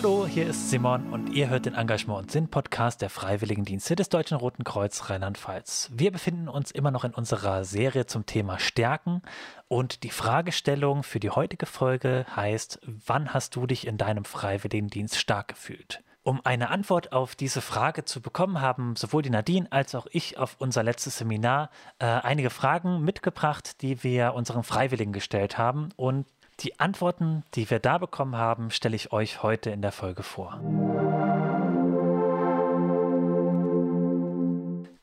Hallo, hier ist Simon und ihr hört den Engagement und Sinn Podcast der Freiwilligendienste des Deutschen Roten Kreuz Rheinland-Pfalz. Wir befinden uns immer noch in unserer Serie zum Thema Stärken und die Fragestellung für die heutige Folge heißt, wann hast du dich in deinem Freiwilligendienst stark gefühlt? Um eine Antwort auf diese Frage zu bekommen, haben sowohl die Nadine als auch ich auf unser letztes Seminar äh, einige Fragen mitgebracht, die wir unseren Freiwilligen gestellt haben. Und die Antworten, die wir da bekommen haben, stelle ich euch heute in der Folge vor.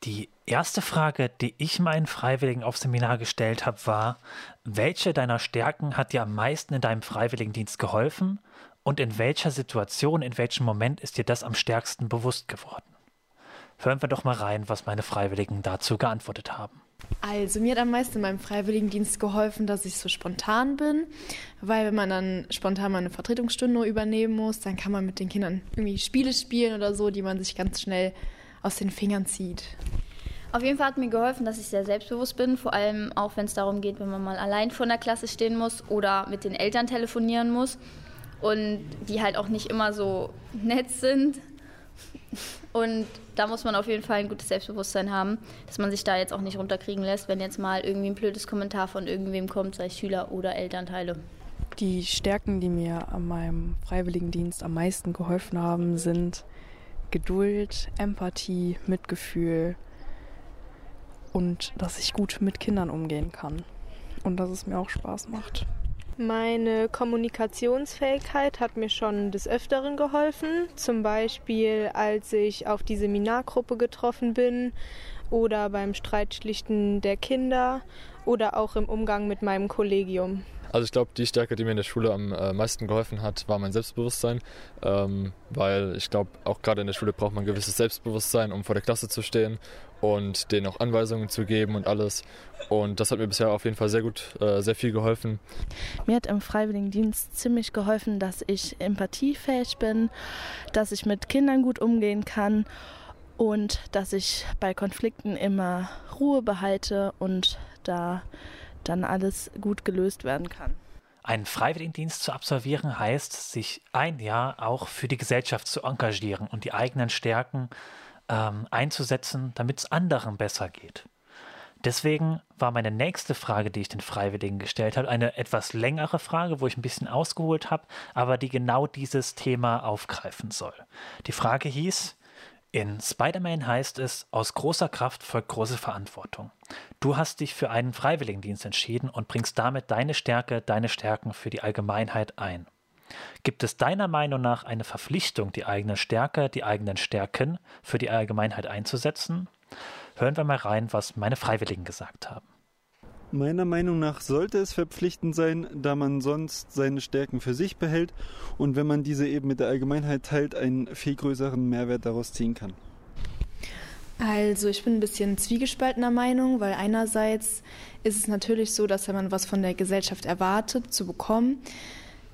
Die erste Frage, die ich meinen Freiwilligen auf Seminar gestellt habe, war, welche deiner Stärken hat dir am meisten in deinem Freiwilligendienst geholfen und in welcher Situation, in welchem Moment ist dir das am stärksten bewusst geworden? Hören wir doch mal rein, was meine Freiwilligen dazu geantwortet haben. Also mir hat am meisten in meinem Freiwilligendienst geholfen, dass ich so spontan bin, weil wenn man dann spontan mal eine Vertretungsstunde übernehmen muss, dann kann man mit den Kindern irgendwie Spiele spielen oder so, die man sich ganz schnell aus den Fingern zieht. Auf jeden Fall hat mir geholfen, dass ich sehr selbstbewusst bin, vor allem auch wenn es darum geht, wenn man mal allein vor der Klasse stehen muss oder mit den Eltern telefonieren muss und die halt auch nicht immer so nett sind. Und da muss man auf jeden Fall ein gutes Selbstbewusstsein haben, dass man sich da jetzt auch nicht runterkriegen lässt, wenn jetzt mal irgendwie ein blödes Kommentar von irgendwem kommt, sei es Schüler oder Elternteile. Die Stärken, die mir an meinem Freiwilligendienst am meisten geholfen haben, sind Geduld, Empathie, Mitgefühl und dass ich gut mit Kindern umgehen kann und dass es mir auch Spaß macht. Meine Kommunikationsfähigkeit hat mir schon des Öfteren geholfen, zum Beispiel als ich auf die Seminargruppe getroffen bin oder beim Streitschlichten der Kinder oder auch im Umgang mit meinem Kollegium. Also ich glaube, die Stärke, die mir in der Schule am äh, meisten geholfen hat, war mein Selbstbewusstsein, ähm, weil ich glaube, auch gerade in der Schule braucht man ein gewisses Selbstbewusstsein, um vor der Klasse zu stehen und denen auch Anweisungen zu geben und alles. Und das hat mir bisher auf jeden Fall sehr gut, äh, sehr viel geholfen. Mir hat im Freiwilligendienst ziemlich geholfen, dass ich empathiefähig bin, dass ich mit Kindern gut umgehen kann und dass ich bei Konflikten immer Ruhe behalte und da dann alles gut gelöst werden kann. Einen Freiwilligendienst zu absolvieren heißt, sich ein Jahr auch für die Gesellschaft zu engagieren und die eigenen Stärken ähm, einzusetzen, damit es anderen besser geht. Deswegen war meine nächste Frage, die ich den Freiwilligen gestellt habe, eine etwas längere Frage, wo ich ein bisschen ausgeholt habe, aber die genau dieses Thema aufgreifen soll. Die Frage hieß, in Spider-Man heißt es, aus großer Kraft folgt große Verantwortung. Du hast dich für einen Freiwilligendienst entschieden und bringst damit deine Stärke, deine Stärken für die Allgemeinheit ein. Gibt es deiner Meinung nach eine Verpflichtung, die eigene Stärke, die eigenen Stärken für die Allgemeinheit einzusetzen? Hören wir mal rein, was meine Freiwilligen gesagt haben. Meiner Meinung nach sollte es verpflichtend sein, da man sonst seine Stärken für sich behält und wenn man diese eben mit der Allgemeinheit teilt, einen viel größeren Mehrwert daraus ziehen kann. Also ich bin ein bisschen zwiegespaltener Meinung, weil einerseits ist es natürlich so, dass wenn man was von der Gesellschaft erwartet zu bekommen,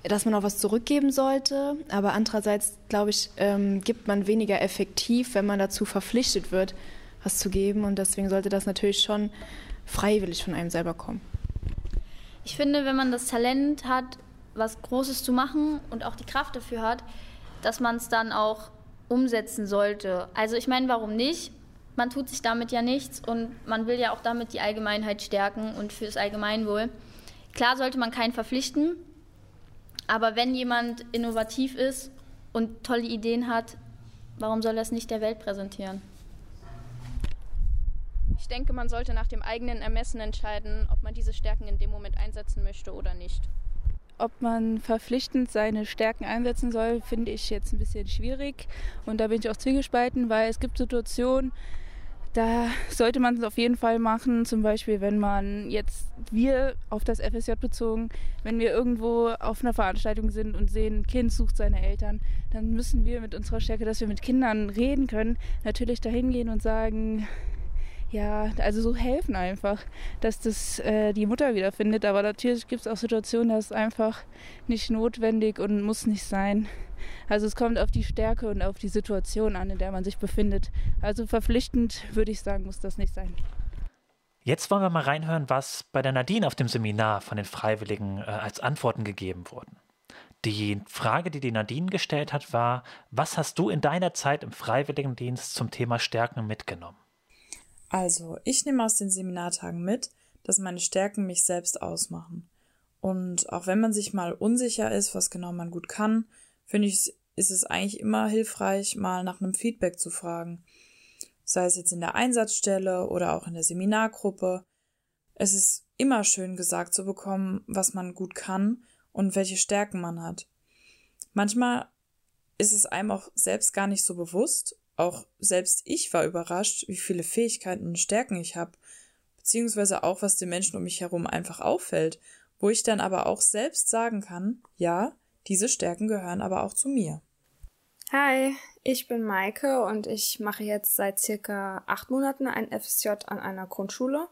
dass man auch was zurückgeben sollte, aber andererseits glaube ich, ähm, gibt man weniger effektiv, wenn man dazu verpflichtet wird, was zu geben und deswegen sollte das natürlich schon freiwillig von einem selber kommen. Ich finde, wenn man das Talent hat, was Großes zu machen und auch die Kraft dafür hat, dass man es dann auch umsetzen sollte. Also ich meine, warum nicht? Man tut sich damit ja nichts und man will ja auch damit die Allgemeinheit stärken und fürs Allgemeinwohl. Klar sollte man keinen verpflichten, aber wenn jemand innovativ ist und tolle Ideen hat, warum soll er es nicht der Welt präsentieren? Ich denke, man sollte nach dem eigenen Ermessen entscheiden, ob man diese Stärken in dem Moment einsetzen möchte oder nicht. Ob man verpflichtend seine Stärken einsetzen soll, finde ich jetzt ein bisschen schwierig. Und da bin ich auch zwiegespalten, weil es gibt Situationen, da sollte man es auf jeden Fall machen. Zum Beispiel, wenn man jetzt, wir auf das FSJ bezogen, wenn wir irgendwo auf einer Veranstaltung sind und sehen, ein Kind sucht seine Eltern, dann müssen wir mit unserer Stärke, dass wir mit Kindern reden können, natürlich dahin gehen und sagen, ja, also so helfen einfach, dass das äh, die Mutter wiederfindet. Aber natürlich gibt es auch Situationen, da ist einfach nicht notwendig und muss nicht sein. Also es kommt auf die Stärke und auf die Situation an, in der man sich befindet. Also verpflichtend würde ich sagen, muss das nicht sein. Jetzt wollen wir mal reinhören, was bei der Nadine auf dem Seminar von den Freiwilligen äh, als Antworten gegeben wurden. Die Frage, die die Nadine gestellt hat, war, was hast du in deiner Zeit im Freiwilligendienst zum Thema Stärken mitgenommen? Also, ich nehme aus den Seminartagen mit, dass meine Stärken mich selbst ausmachen. Und auch wenn man sich mal unsicher ist, was genau man gut kann, finde ich, ist es eigentlich immer hilfreich, mal nach einem Feedback zu fragen. Sei es jetzt in der Einsatzstelle oder auch in der Seminargruppe. Es ist immer schön gesagt zu bekommen, was man gut kann und welche Stärken man hat. Manchmal ist es einem auch selbst gar nicht so bewusst. Auch selbst ich war überrascht, wie viele Fähigkeiten und Stärken ich habe, beziehungsweise auch, was den Menschen um mich herum einfach auffällt, wo ich dann aber auch selbst sagen kann, ja, diese Stärken gehören aber auch zu mir. Hi, ich bin Maike und ich mache jetzt seit circa acht Monaten ein FSJ an einer Grundschule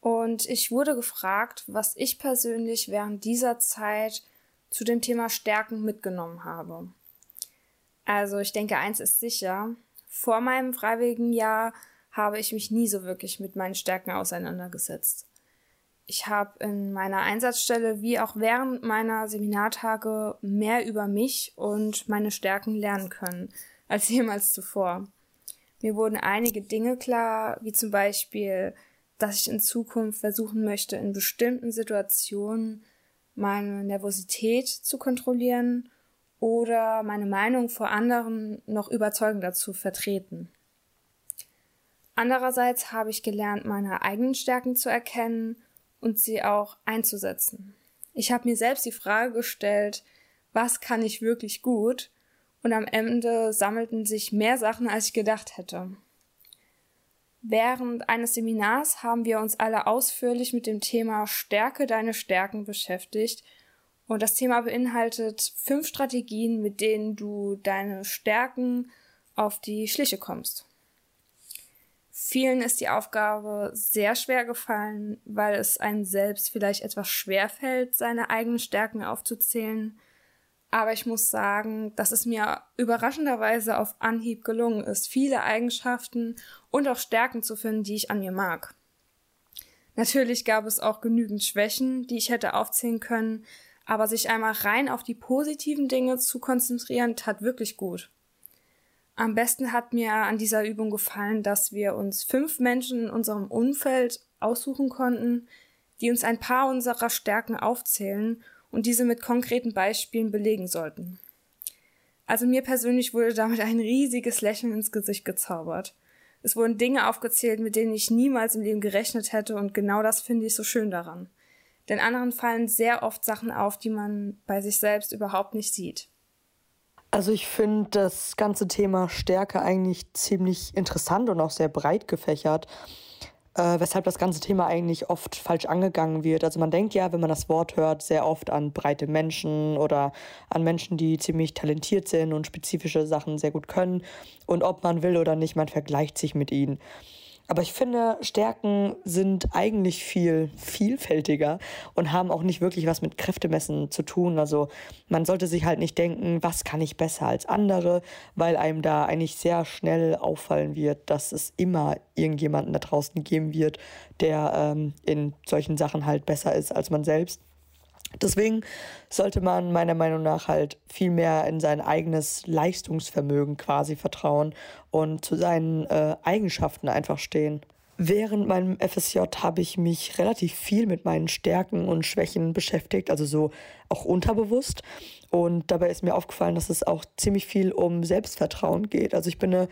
und ich wurde gefragt, was ich persönlich während dieser Zeit zu dem Thema Stärken mitgenommen habe. Also ich denke, eins ist sicher. Vor meinem freiwilligen Jahr habe ich mich nie so wirklich mit meinen Stärken auseinandergesetzt. Ich habe in meiner Einsatzstelle wie auch während meiner Seminartage mehr über mich und meine Stärken lernen können als jemals zuvor. Mir wurden einige Dinge klar, wie zum Beispiel, dass ich in Zukunft versuchen möchte, in bestimmten Situationen meine Nervosität zu kontrollieren oder meine Meinung vor anderen noch überzeugender zu vertreten. Andererseits habe ich gelernt, meine eigenen Stärken zu erkennen und sie auch einzusetzen. Ich habe mir selbst die Frage gestellt, was kann ich wirklich gut? Und am Ende sammelten sich mehr Sachen, als ich gedacht hätte. Während eines Seminars haben wir uns alle ausführlich mit dem Thema Stärke deine Stärken beschäftigt. Und das Thema beinhaltet fünf Strategien, mit denen du deine Stärken auf die Schliche kommst. Vielen ist die Aufgabe sehr schwer gefallen, weil es einem selbst vielleicht etwas schwer fällt, seine eigenen Stärken aufzuzählen. Aber ich muss sagen, dass es mir überraschenderweise auf Anhieb gelungen ist, viele Eigenschaften und auch Stärken zu finden, die ich an mir mag. Natürlich gab es auch genügend Schwächen, die ich hätte aufzählen können, aber sich einmal rein auf die positiven Dinge zu konzentrieren, tat wirklich gut. Am besten hat mir an dieser Übung gefallen, dass wir uns fünf Menschen in unserem Umfeld aussuchen konnten, die uns ein paar unserer Stärken aufzählen und diese mit konkreten Beispielen belegen sollten. Also mir persönlich wurde damit ein riesiges Lächeln ins Gesicht gezaubert. Es wurden Dinge aufgezählt, mit denen ich niemals im Leben gerechnet hätte und genau das finde ich so schön daran. Denn anderen fallen sehr oft Sachen auf, die man bei sich selbst überhaupt nicht sieht. Also ich finde das ganze Thema Stärke eigentlich ziemlich interessant und auch sehr breit gefächert äh, weshalb das ganze Thema eigentlich oft falsch angegangen wird. Also man denkt ja, wenn man das Wort hört, sehr oft an breite Menschen oder an Menschen, die ziemlich talentiert sind und spezifische Sachen sehr gut können. Und ob man will oder nicht, man vergleicht sich mit ihnen. Aber ich finde, Stärken sind eigentlich viel vielfältiger und haben auch nicht wirklich was mit Kräftemessen zu tun. Also man sollte sich halt nicht denken, was kann ich besser als andere, weil einem da eigentlich sehr schnell auffallen wird, dass es immer irgendjemanden da draußen geben wird, der ähm, in solchen Sachen halt besser ist als man selbst. Deswegen sollte man meiner Meinung nach halt viel mehr in sein eigenes Leistungsvermögen quasi vertrauen und zu seinen äh, Eigenschaften einfach stehen. Während meinem FSJ habe ich mich relativ viel mit meinen Stärken und Schwächen beschäftigt, also so auch unterbewusst. Und dabei ist mir aufgefallen, dass es auch ziemlich viel um Selbstvertrauen geht. Also ich bin eine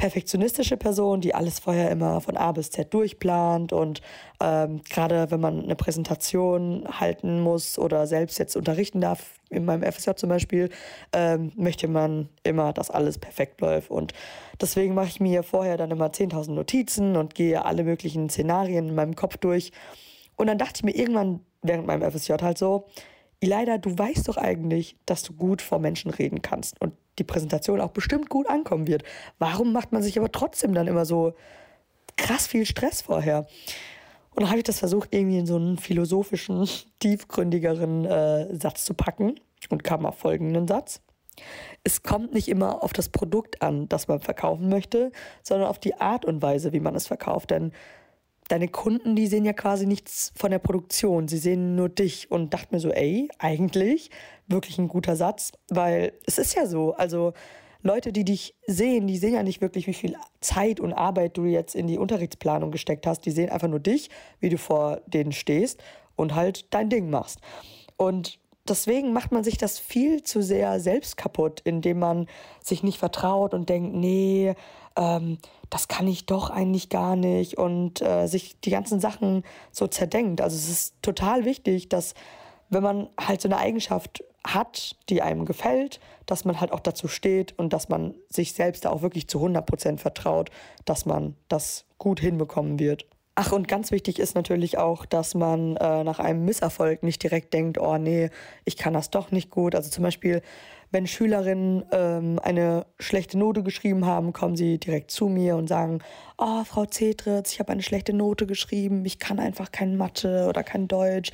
perfektionistische Person, die alles vorher immer von A bis Z durchplant und ähm, gerade wenn man eine Präsentation halten muss oder selbst jetzt unterrichten darf, in meinem FSJ zum Beispiel, ähm, möchte man immer, dass alles perfekt läuft. Und deswegen mache ich mir vorher dann immer 10.000 Notizen und gehe alle möglichen Szenarien in meinem Kopf durch. Und dann dachte ich mir irgendwann während meinem FSJ halt so, Leider, du weißt doch eigentlich, dass du gut vor Menschen reden kannst und die Präsentation auch bestimmt gut ankommen wird. Warum macht man sich aber trotzdem dann immer so krass viel Stress vorher? Und dann habe ich das versucht, irgendwie in so einen philosophischen, tiefgründigeren äh, Satz zu packen und kam auf folgenden Satz. Es kommt nicht immer auf das Produkt an, das man verkaufen möchte, sondern auf die Art und Weise, wie man es verkauft. Denn deine Kunden, die sehen ja quasi nichts von der Produktion, sie sehen nur dich und dachte mir so, ey, eigentlich wirklich ein guter Satz, weil es ist ja so, also Leute, die dich sehen, die sehen ja nicht wirklich, wie viel Zeit und Arbeit du jetzt in die Unterrichtsplanung gesteckt hast. Die sehen einfach nur dich, wie du vor denen stehst und halt dein Ding machst. Und deswegen macht man sich das viel zu sehr selbst kaputt, indem man sich nicht vertraut und denkt, nee, ähm, das kann ich doch eigentlich gar nicht und äh, sich die ganzen Sachen so zerdenkt. Also es ist total wichtig, dass wenn man halt so eine Eigenschaft hat, die einem gefällt, dass man halt auch dazu steht und dass man sich selbst da auch wirklich zu 100 Prozent vertraut, dass man das gut hinbekommen wird. Ach, und ganz wichtig ist natürlich auch, dass man äh, nach einem Misserfolg nicht direkt denkt, oh nee, ich kann das doch nicht gut. Also zum Beispiel, wenn Schülerinnen ähm, eine schlechte Note geschrieben haben, kommen sie direkt zu mir und sagen, oh, Frau Zetritz, ich habe eine schlechte Note geschrieben, ich kann einfach kein Mathe oder kein Deutsch.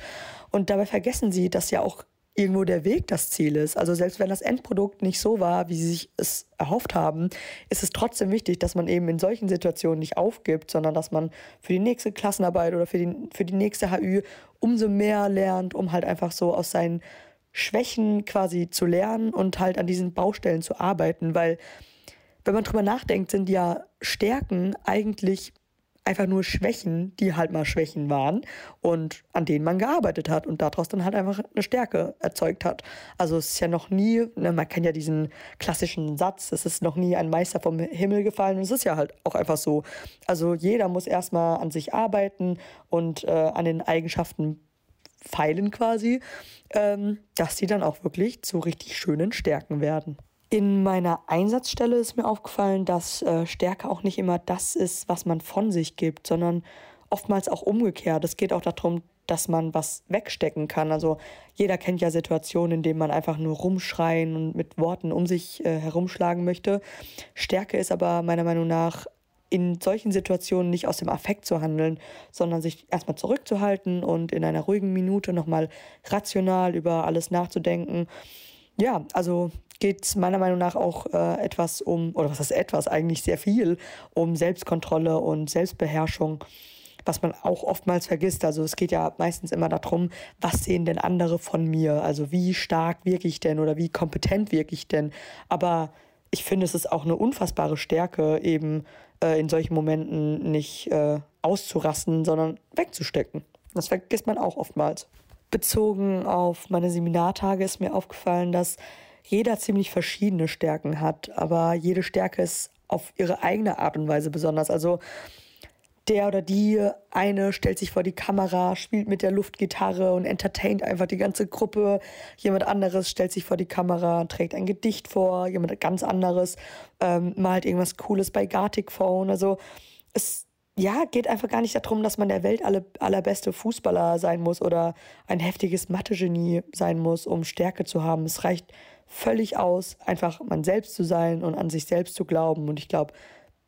Und dabei vergessen sie, dass ja auch irgendwo der Weg das Ziel ist. Also selbst wenn das Endprodukt nicht so war, wie sie sich es erhofft haben, ist es trotzdem wichtig, dass man eben in solchen Situationen nicht aufgibt, sondern dass man für die nächste Klassenarbeit oder für die, für die nächste HÜ umso mehr lernt, um halt einfach so aus seinen Schwächen quasi zu lernen und halt an diesen Baustellen zu arbeiten, weil wenn man drüber nachdenkt, sind ja Stärken eigentlich einfach nur Schwächen, die halt mal Schwächen waren und an denen man gearbeitet hat und daraus dann halt einfach eine Stärke erzeugt hat. Also es ist ja noch nie, ne, man kennt ja diesen klassischen Satz, es ist noch nie ein Meister vom Himmel gefallen und es ist ja halt auch einfach so. Also jeder muss erstmal an sich arbeiten und äh, an den Eigenschaften feilen quasi, ähm, dass die dann auch wirklich zu richtig schönen Stärken werden. In meiner Einsatzstelle ist mir aufgefallen, dass äh, Stärke auch nicht immer das ist, was man von sich gibt, sondern oftmals auch umgekehrt. Es geht auch darum, dass man was wegstecken kann. Also jeder kennt ja Situationen, in denen man einfach nur rumschreien und mit Worten um sich äh, herumschlagen möchte. Stärke ist aber meiner Meinung nach in solchen Situationen nicht aus dem Affekt zu handeln, sondern sich erstmal zurückzuhalten und in einer ruhigen Minute nochmal rational über alles nachzudenken. Ja, also geht es meiner Meinung nach auch äh, etwas um, oder was ist etwas, eigentlich sehr viel, um Selbstkontrolle und Selbstbeherrschung, was man auch oftmals vergisst. Also es geht ja meistens immer darum, was sehen denn andere von mir? Also wie stark wirke ich denn oder wie kompetent wirke ich denn? Aber ich finde, es ist auch eine unfassbare Stärke, eben äh, in solchen Momenten nicht äh, auszurasten, sondern wegzustecken. Das vergisst man auch oftmals. Bezogen auf meine Seminartage ist mir aufgefallen, dass jeder ziemlich verschiedene Stärken hat, aber jede Stärke ist auf ihre eigene Art und Weise besonders. Also der oder die eine stellt sich vor die Kamera, spielt mit der Luftgitarre und entertaint einfach die ganze Gruppe. Jemand anderes stellt sich vor die Kamera, trägt ein Gedicht vor. Jemand ganz anderes ähm, malt irgendwas Cooles bei Gartic Phone. Also es ja, geht einfach gar nicht darum, dass man der Welt alle, allerbeste Fußballer sein muss oder ein heftiges Mathe-Genie sein muss, um Stärke zu haben. Es reicht völlig aus, einfach man selbst zu sein und an sich selbst zu glauben. Und ich glaube,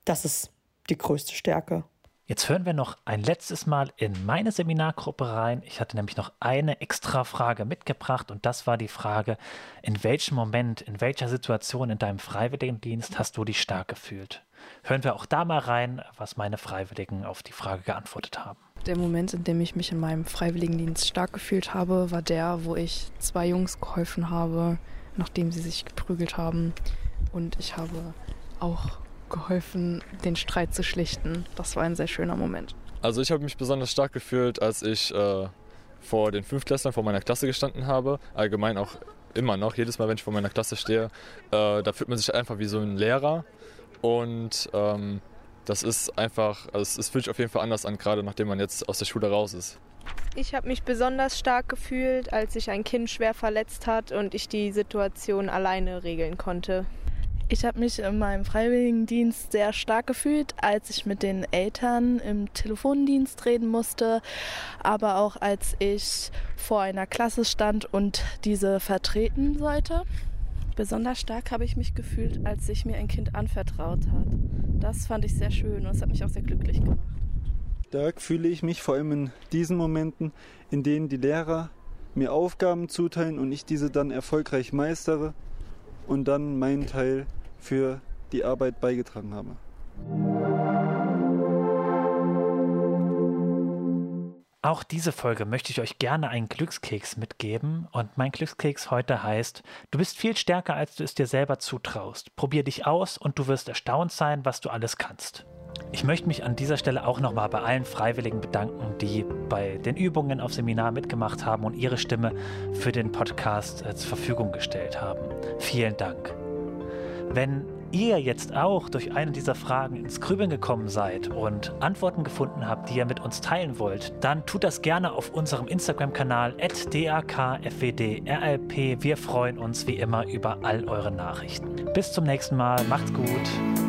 das ist die größte Stärke. Jetzt hören wir noch ein letztes Mal in meine Seminargruppe rein. Ich hatte nämlich noch eine extra Frage mitgebracht und das war die Frage, in welchem Moment, in welcher Situation in deinem Freiwilligendienst hast du dich stark gefühlt? Hören wir auch da mal rein, was meine Freiwilligen auf die Frage geantwortet haben. Der Moment, in dem ich mich in meinem Freiwilligendienst stark gefühlt habe, war der, wo ich zwei Jungs geholfen habe, nachdem sie sich geprügelt haben. Und ich habe auch geholfen, den Streit zu schlichten. Das war ein sehr schöner Moment. Also ich habe mich besonders stark gefühlt, als ich äh, vor den Fünftklässlern vor meiner Klasse gestanden habe. Allgemein auch immer noch, jedes Mal, wenn ich vor meiner Klasse stehe, äh, da fühlt man sich einfach wie so ein Lehrer. Und ähm, das ist einfach, also es fühlt sich auf jeden Fall anders an, gerade nachdem man jetzt aus der Schule raus ist. Ich habe mich besonders stark gefühlt, als sich ein Kind schwer verletzt hat und ich die Situation alleine regeln konnte. Ich habe mich in meinem Freiwilligendienst sehr stark gefühlt, als ich mit den Eltern im Telefondienst reden musste, aber auch als ich vor einer Klasse stand und diese vertreten sollte. Besonders stark habe ich mich gefühlt, als sich mir ein Kind anvertraut hat. Das fand ich sehr schön und es hat mich auch sehr glücklich gemacht. Stark fühle ich mich vor allem in diesen Momenten, in denen die Lehrer mir Aufgaben zuteilen und ich diese dann erfolgreich meistere und dann meinen Teil für die Arbeit beigetragen habe. Auch diese Folge möchte ich euch gerne einen Glückskeks mitgeben und mein Glückskeks heute heißt, du bist viel stärker, als du es dir selber zutraust. Probier dich aus und du wirst erstaunt sein, was du alles kannst. Ich möchte mich an dieser Stelle auch nochmal bei allen Freiwilligen bedanken, die bei den Übungen auf Seminar mitgemacht haben und ihre Stimme für den Podcast äh, zur Verfügung gestellt haben. Vielen Dank. Wenn ihr jetzt auch durch eine dieser Fragen ins Grübeln gekommen seid und Antworten gefunden habt, die ihr mit uns teilen wollt, dann tut das gerne auf unserem Instagram-Kanal dakfwdrlp. Wir freuen uns wie immer über all eure Nachrichten. Bis zum nächsten Mal, macht's gut.